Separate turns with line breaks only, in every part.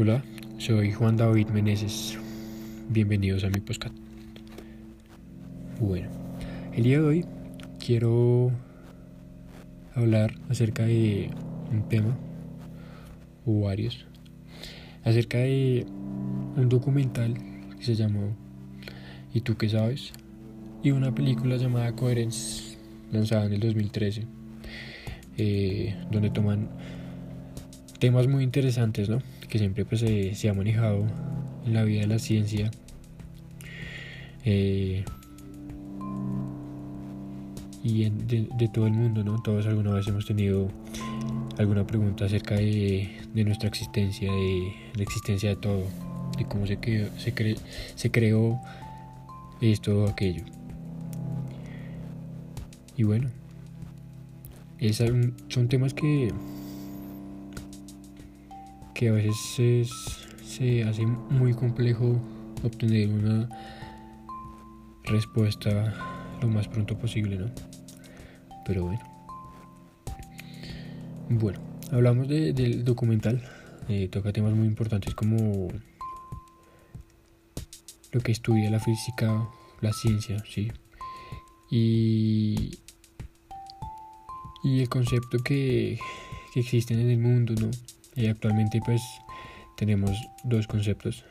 Hola, soy Juan David Meneses. Bienvenidos a mi podcast. Bueno, el día de hoy quiero hablar acerca de un tema o varios, acerca de un documental que se llamó ¿Y tú qué sabes? y una película llamada Coherence, lanzada en el 2013, eh, donde toman temas muy interesantes, ¿no? Que siempre pues, se ha manejado en la vida de la ciencia. Eh, y de, todo el mundo, ¿no? Todos alguna vez hemos tenido alguna pregunta acerca de, nuestra existencia, de la existencia de todo, de cómo se, creó, se, se creó esto o aquello. Y bueno, son temas que, que a veces se hace muy complejo obtener una respuesta lo más pronto posible, ¿no? Pero bueno. Bueno, hablamos del documental. Eh, toca temas muy importantes como lo que estudia la física, la ciencia, sí. Y y el concepto que, que existen en el mundo, ¿no? Y actualmente pues tenemos dos conceptos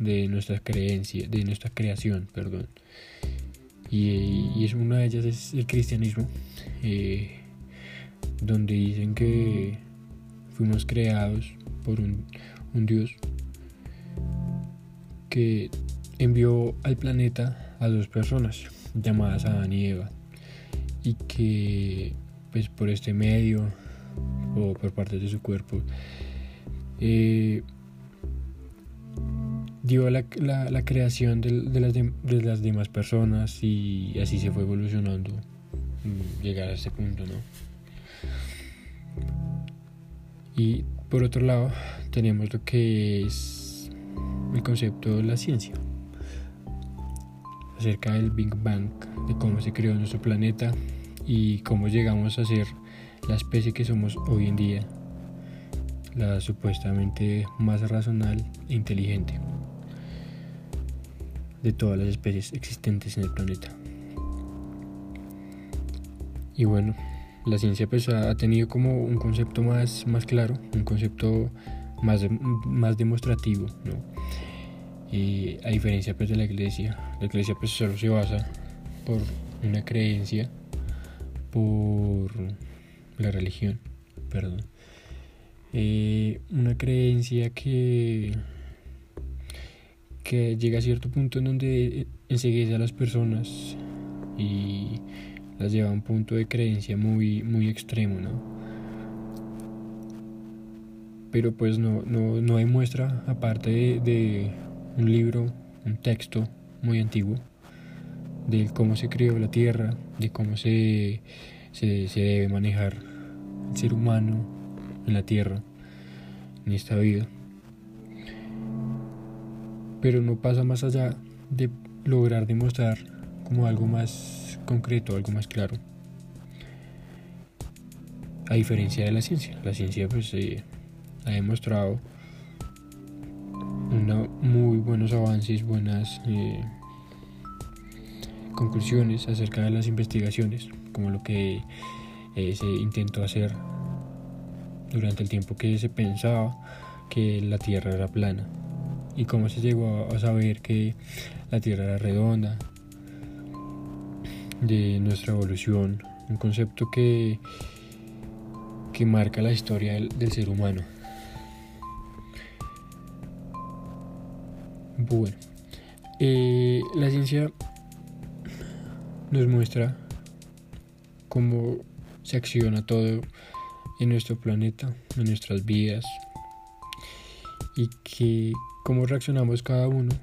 de nuestra creencia, de nuestra creación, perdón. Y, y es una de ellas es el cristianismo, eh, donde dicen que fuimos creados por un, un Dios que envió al planeta a dos personas llamadas Adán y Eva y que pues por este medio o por parte de su cuerpo eh, dio la, la, creación de, las de, las demás personas y así se fue evolucionando llegar a ese punto no y por otro lado tenemos lo que es el concepto de la ciencia acerca del Big Bang de cómo se creó nuestro planeta y cómo llegamos a ser la especie que somos hoy en día, la supuestamente más racional e inteligente de todas las especies existentes en el planeta. Y bueno, la ciencia pues ha tenido como un concepto más, más claro, un concepto más, más demostrativo, ¿no? Y a diferencia pues de la iglesia, la iglesia pues solo se basa por una creencia por la religión, perdón. Eh, una creencia que, que llega a cierto punto en donde enseguece a las personas y las lleva a un punto de creencia muy, muy extremo, ¿no? Pero pues no, no, no hay muestra, aparte de, de un libro, un texto muy antiguo, de cómo se creó la Tierra, de cómo se, se, debe manejar el ser humano en la Tierra, en esta vida. Pero no pasa más allá de lograr demostrar como algo más concreto, algo más claro. A diferencia de la ciencia, la ciencia pues eh, ha demostrado muy buenos avances, buenas eh, conclusiones acerca de las investigaciones, como lo que eh, se intentó hacer durante el tiempo que se pensaba que la Tierra era plana y cómo se llegó a saber que la Tierra era redonda, de nuestra evolución, un concepto que, que marca la historia del, ser humano. Bueno, eh, la ciencia nos muestra cómo se acciona todo en nuestro planeta, en nuestras vidas y que cómo reaccionamos cada uno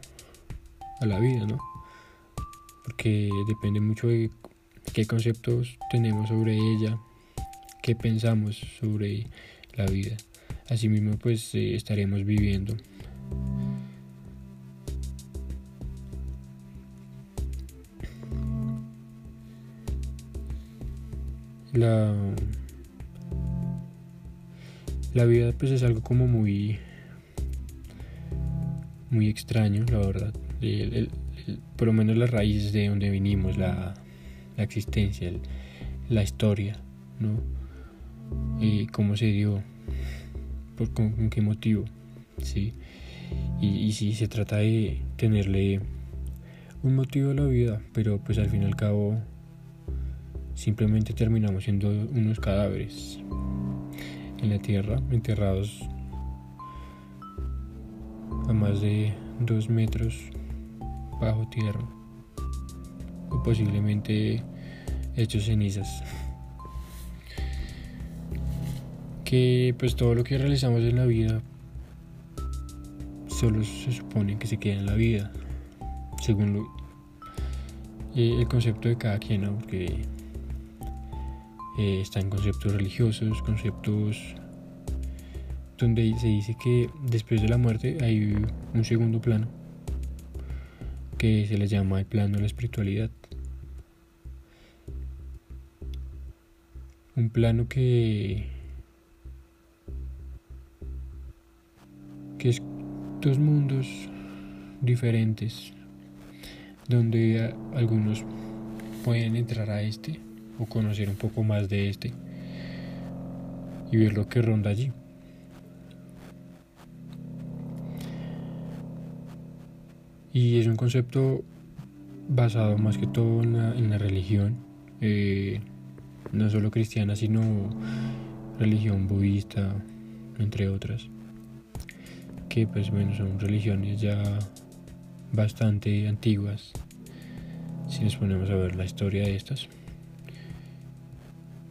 a la vida, ¿no? Porque depende mucho de qué conceptos tenemos sobre ella, qué pensamos sobre la vida. Asimismo, pues eh, estaremos viviendo la la vida pues es algo como muy muy extraño, la verdad. por lo menos las raíces de donde vinimos, la, la existencia, la historia, ¿no? Y cómo se dio, por, con, qué motivo, ¿sí? Y, si se trata de tenerle un motivo a la vida, pero pues al fin y al cabo simplemente terminamos siendo unos cadáveres en la tierra, enterrados a más de dos metros bajo tierra o posiblemente hechos cenizas que pues todo lo que realizamos en la vida solo se supone que se queda en la vida según eh, el concepto de cada quien ¿no? porque eh, están conceptos religiosos conceptos donde se dice que después de la muerte hay un segundo plano que se le llama el plano de la espiritualidad. Un plano que que es dos mundos diferentes donde algunos pueden entrar a este o conocer un poco más de este y ver lo que ronda allí. Y es un concepto basado más que todo en la, religión, eh, no solo cristiana, sino religión budista, entre otras, que pues bueno, son religiones ya bastante antiguas, si nos ponemos a ver la historia de estas,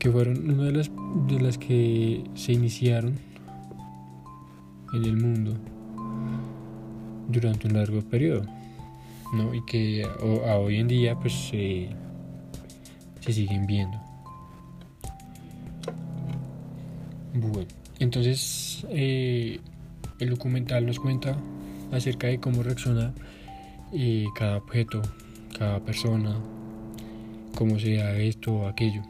que fueron una de las, de las que se iniciaron en el mundo durante un largo periodo, ¿no? Y que a, hoy en día pues se siguen viendo. Bueno, entonces eh, el documental nos cuenta acerca de cómo reacciona eh, cada objeto, cada persona, cómo sea esto o aquello.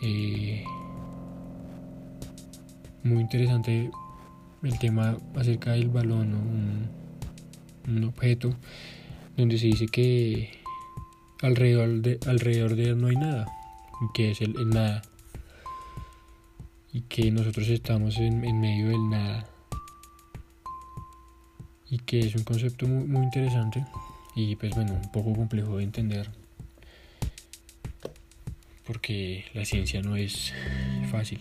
Eh, muy interesante el tema acerca del balón, un, objeto donde se dice que alrededor de, alrededor de él no hay nada, que es el, nada, y que nosotros estamos en, medio del nada, y que es un concepto muy, muy interesante y pues bueno, un poco complejo de entender, porque la ciencia no es fácil.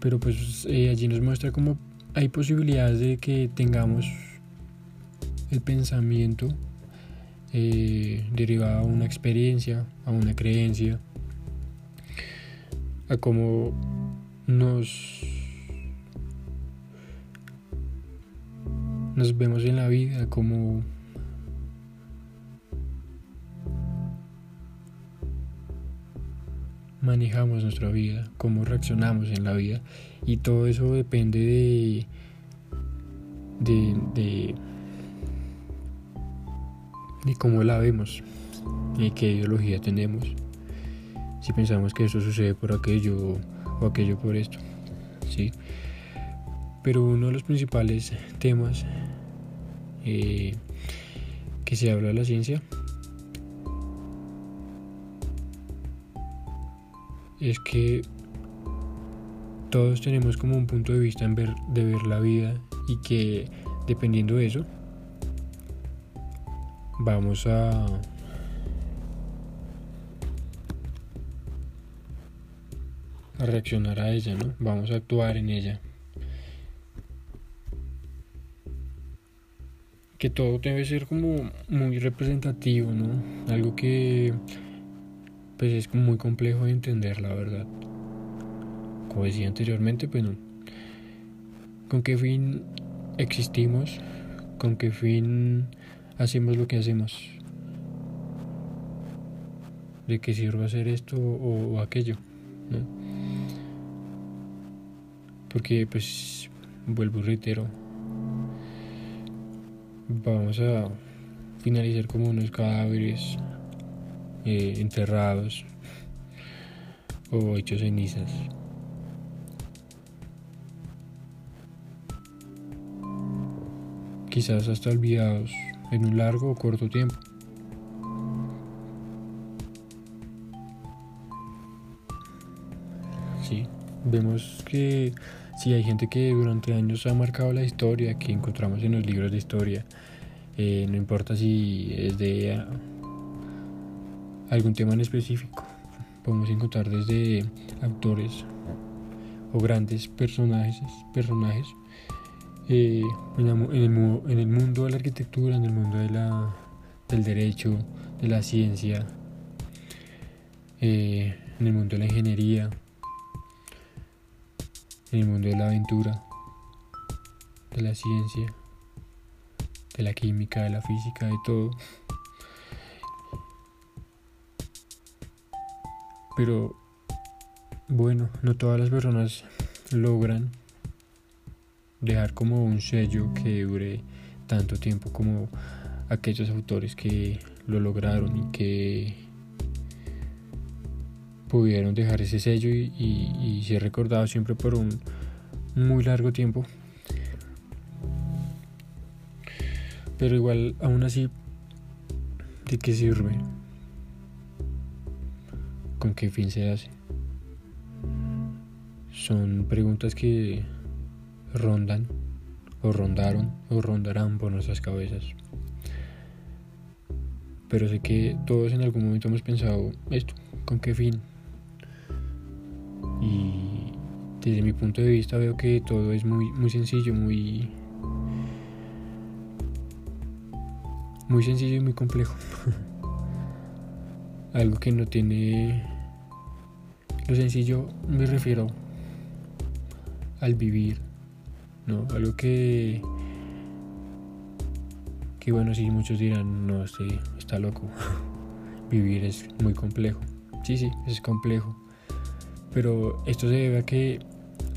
pero pues eh, allí nos muestra cómo hay posibilidades de que tengamos el pensamiento eh, derivado a una experiencia, a una creencia, a cómo nos, nos vemos en la vida, cómo manejamos nuestra vida, cómo reaccionamos en la vida y todo eso depende de de, de, cómo la vemos y qué ideología tenemos. Si pensamos que eso sucede por aquello o aquello por esto, ¿sí? Pero uno de los principales temas eh, que se habla de la ciencia es que todos tenemos como un punto de vista en ver, de ver la vida y que dependiendo de eso vamos a reaccionar a ella, ¿no? Vamos a actuar en ella. Que todo debe ser como muy representativo, ¿no? Algo que pues es muy complejo de entender, la verdad. Como decía anteriormente, pues no. ¿Con qué fin existimos? ¿Con qué fin hacemos lo que hacemos? ¿De qué sirve hacer esto o, aquello? Porque, pues, vuelvo y reitero, vamos a finalizar como unos cadáveres eh, enterrados o hechos cenizas. Quizás hasta olvidados en un largo o corto tiempo. Sí, vemos que sí hay gente que durante años ha marcado la historia que encontramos en los libros de historia. Eh, no importa si es de algún tema en específico, podemos encontrar desde autores o grandes personajes, personajes eh, en, el, mundo de la arquitectura, en el mundo de la, del derecho, de la ciencia, eh, en el mundo de la ingeniería, en el mundo de la aventura, de la ciencia, de la química, de la física, de todo. Pero bueno, no todas las personas logran dejar como un sello que dure tanto tiempo como aquellos autores que lo lograron y que pudieron dejar ese sello y, y, ser recordado siempre por un muy largo tiempo. Pero igual, aún así, ¿de qué sirve? ¿Con qué fin se hace? Son preguntas que rondan o rondaron o rondarán por nuestras cabezas. Pero sé que todos en algún momento hemos pensado esto, ¿con qué fin? Y desde mi punto de vista veo que todo es muy, muy sencillo, muy... Muy sencillo y muy complejo. Algo que no tiene... Lo sencillo me refiero al vivir, ¿no? Algo que, que bueno, sí, muchos dirán, no, este, está loco, vivir es muy complejo. Sí, sí, es complejo. Pero esto se debe a que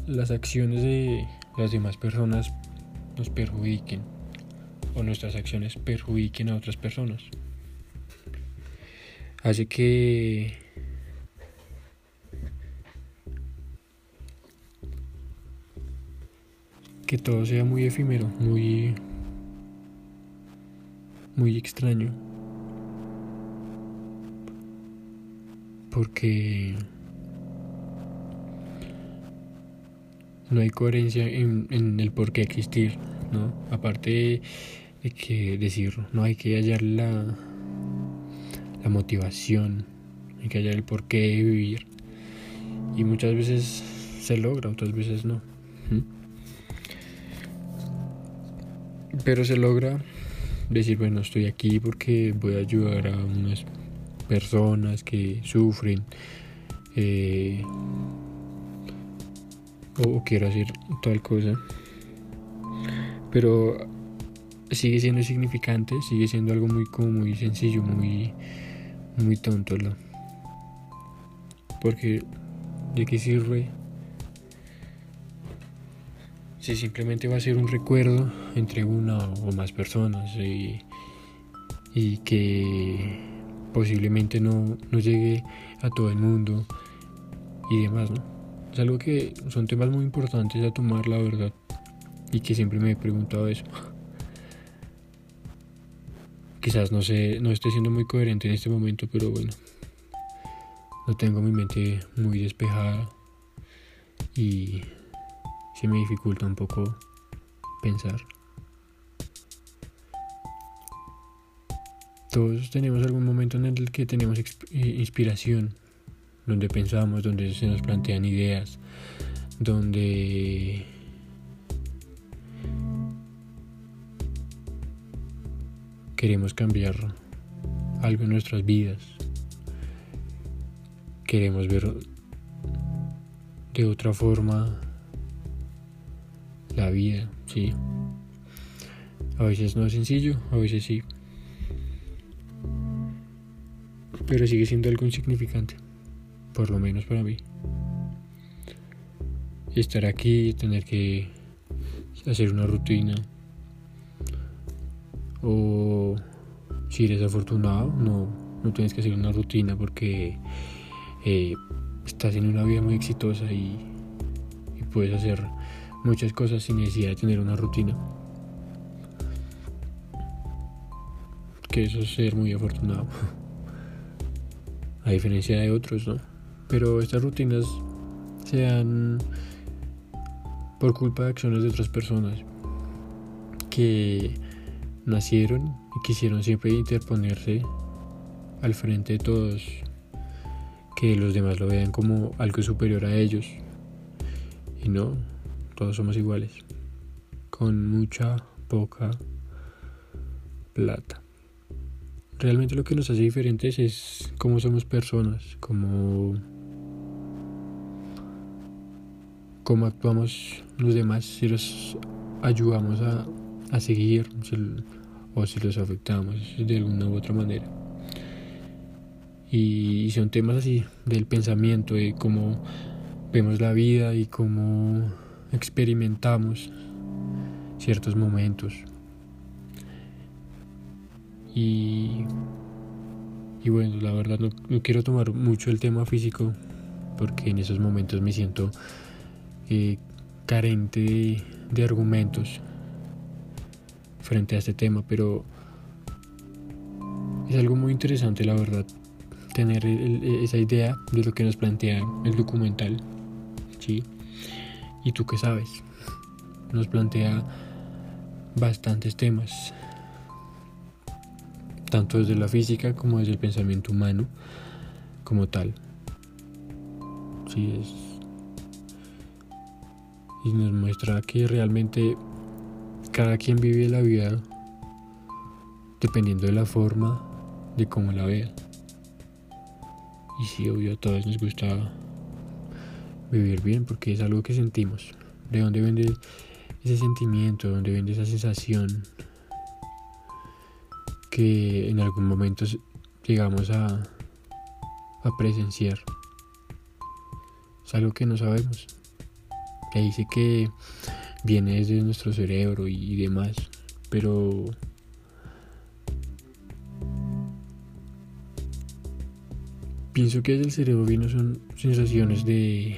las acciones de las demás personas nos perjudiquen o nuestras acciones perjudiquen a otras personas. Así que que todo sea muy efímero, muy muy extraño. Porque no hay coherencia en, el por qué existir, ¿no? Aparte de que decir, no hay que hallar la, la motivación, hay que hallar el por qué vivir. Y muchas veces se logra, otras veces no. Pero se logra decir, bueno, estoy aquí porque voy a ayudar a unas personas que sufren eh, o quiero hacer tal cosa. Pero sigue siendo insignificante, sigue siendo algo muy como muy sencillo, muy muy tonto, ¿no? Porque de qué sirve si simplemente va a ser un recuerdo entre una o más personas y, que posiblemente no, no, llegue a todo el mundo y demás, ¿no? Es algo que son temas muy importantes a tomar, la verdad, y que siempre me he preguntado eso. Quizás no sé, no esté siendo muy coherente en este momento, pero bueno, no tengo mi mente muy despejada y se me dificulta un poco pensar. Todos tenemos algún momento en el que tenemos eh, inspiración, donde pensamos, donde se nos plantean ideas, donde queremos cambiar algo en nuestras vidas, queremos ver de otra forma la vida, sí. A veces no es sencillo, a veces sí. Pero sigue siendo algo insignificante, por lo menos para mí. Estar aquí, tener que hacer una rutina. O si eres afortunado, no, no tienes que hacer una rutina porque eh, estás en una vida muy exitosa y, puedes hacer muchas cosas sin necesidad de tener una rutina. que eso es ser muy afortunado. A diferencia de otros, ¿no? Pero estas rutinas se dan por culpa de acciones de otras personas que nacieron y quisieron siempre interponerse al frente de todos, que los demás lo vean como algo superior a ellos. Y no, todos somos iguales, con mucha, poca plata. Realmente lo que nos hace diferentes es cómo somos personas, cómo, cómo actuamos los demás, si los ayudamos a, a seguir o si los afectamos de alguna u otra manera. Y son temas así del pensamiento, de cómo vemos la vida y cómo experimentamos ciertos momentos. Y, y bueno, la verdad no, quiero tomar mucho el tema físico porque en esos momentos me siento eh, carente de argumentos frente a este tema, pero es algo muy interesante la verdad tener esa idea de lo que nos plantea el documental, ¿sí? ¿Y tú qué sabes? Nos plantea bastantes temas, tanto desde la física como desde el pensamiento humano como tal. Sí, es... Y nos muestra que realmente cada quien vive la vida dependiendo de la forma de cómo la vea. Y sí, obvio, a todos nos gusta vivir bien porque es algo que sentimos. ¿De dónde viene ese sentimiento? ¿De dónde viene esa sensación? Que en algún momento llegamos a, a presenciar. Es algo que no sabemos. Que dice que viene desde nuestro cerebro y demás. Pero Pienso que desde el cerebro vino son sensaciones de,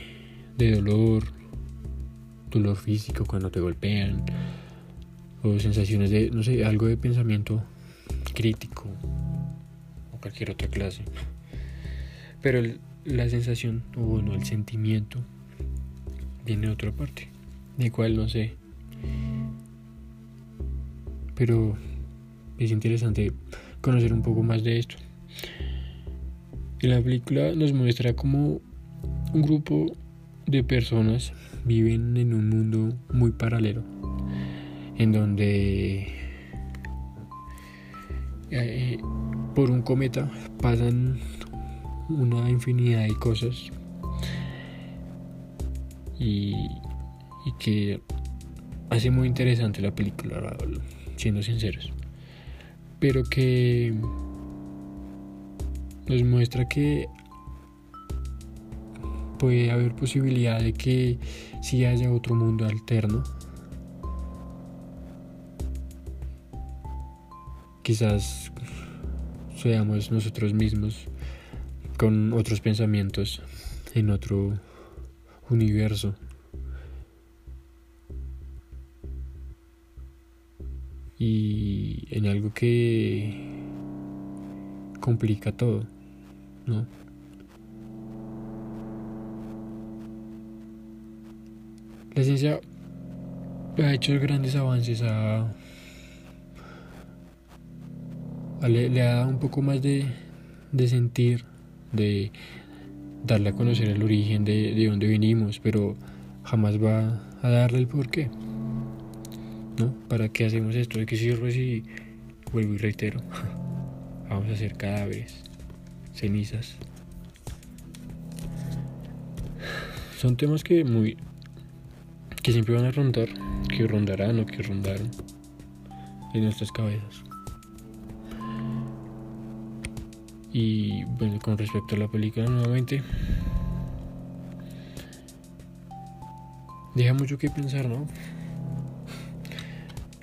de dolor, dolor físico cuando te golpean, o sensaciones de, no sé, algo de pensamiento crítico, o cualquier otra clase. Pero la sensación, o bueno, el sentimiento, viene de otra parte, de cual no sé. Pero es interesante conocer un poco más de esto. Y la película nos muestra cómo un grupo de personas viven en un mundo muy paralelo, en donde eh, por un cometa pasan una infinidad de cosas y, y que hace muy interesante la película, siendo sinceros, pero que nos muestra que puede haber posibilidad de que si haya otro mundo alterno, quizás seamos nosotros mismos con otros pensamientos en otro universo. Y en algo que complica todo, ¿no? La ciencia ha hecho grandes avances, a, le, ha dado un poco más de, de sentir, de darle a conocer el origen de, de dónde vinimos, pero jamás va a darle el porqué. ¿No? ¿Para qué hacemos esto? ¿De qué sirve si vuelvo y reitero? Vamos a hacer cadáveres, cenizas. Son temas que muy que siempre van a rondar, que rondarán o que rondaron en nuestras cabezas. Y bueno, con respecto a la película nuevamente, deja mucho que pensar, ¿no?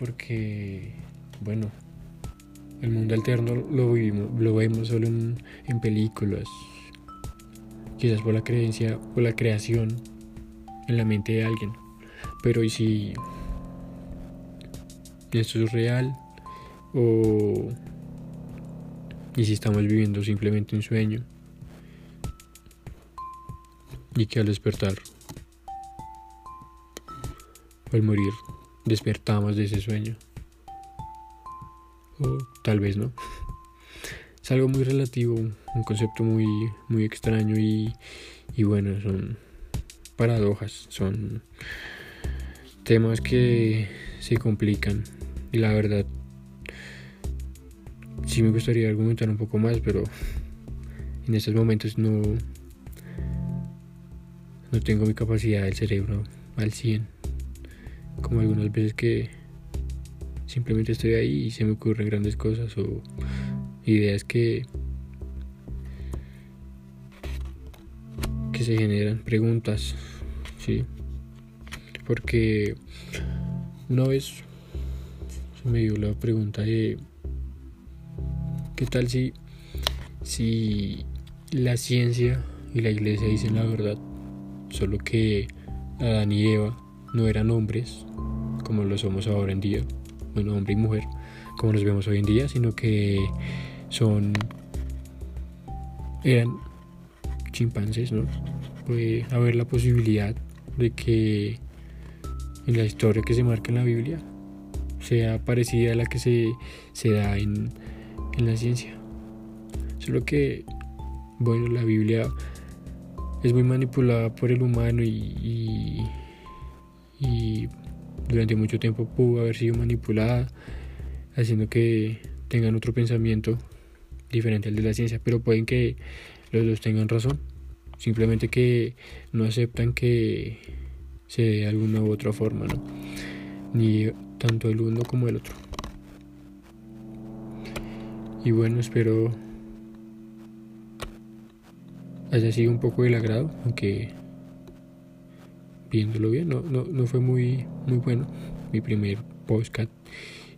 Porque, bueno, el mundo alterno lo vivimos, lo vemos solo en, películas, quizás por la creencia o la creación en la mente de alguien. Pero ¿y si esto es real? O y si estamos viviendo simplemente un sueño y que al despertar o al morir despertamos de ese sueño. O tal vez no. Es algo muy relativo un concepto muy muy extraño y, y bueno son paradojas son temas que se complican. Y la verdad sí me gustaría argumentar un poco más, pero en estos momentos no, no tengo mi capacidad del cerebro al 100. Como algunas veces que simplemente estoy ahí y se me ocurren grandes cosas o ideas que que se generan preguntas, sí. Porque una vez se me dio la pregunta de ¿Qué tal si, si la ciencia y la iglesia dicen la verdad? Solo que Adán y Eva no eran hombres como lo somos ahora en día, bueno, hombre y mujer, como nos vemos hoy en día, sino que son eran chimpancés, ¿no? Puede haber la posibilidad de que en la historia que se marca en la Biblia sea parecida a la que se, se da en en la ciencia. Solo que, bueno, la Biblia es muy manipulada por el humano y, y, durante mucho tiempo pudo haber sido manipulada, haciendo que tengan otro pensamiento diferente al de la ciencia, pero pueden que los dos tengan razón, simplemente que no aceptan que se dé de alguna u otra forma, ¿no? ni tanto el uno como el otro. Y bueno, espero haya sido un poco del agrado, aunque viéndolo bien, no, no, no fue muy, muy bueno. Mi primer podcast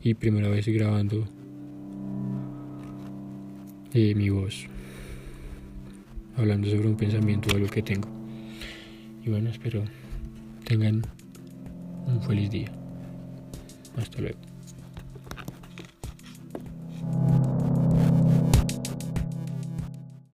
y primera vez grabando eh, mi voz, hablando sobre un pensamiento de lo que tengo. Y bueno, espero tengan un feliz día. Hasta luego.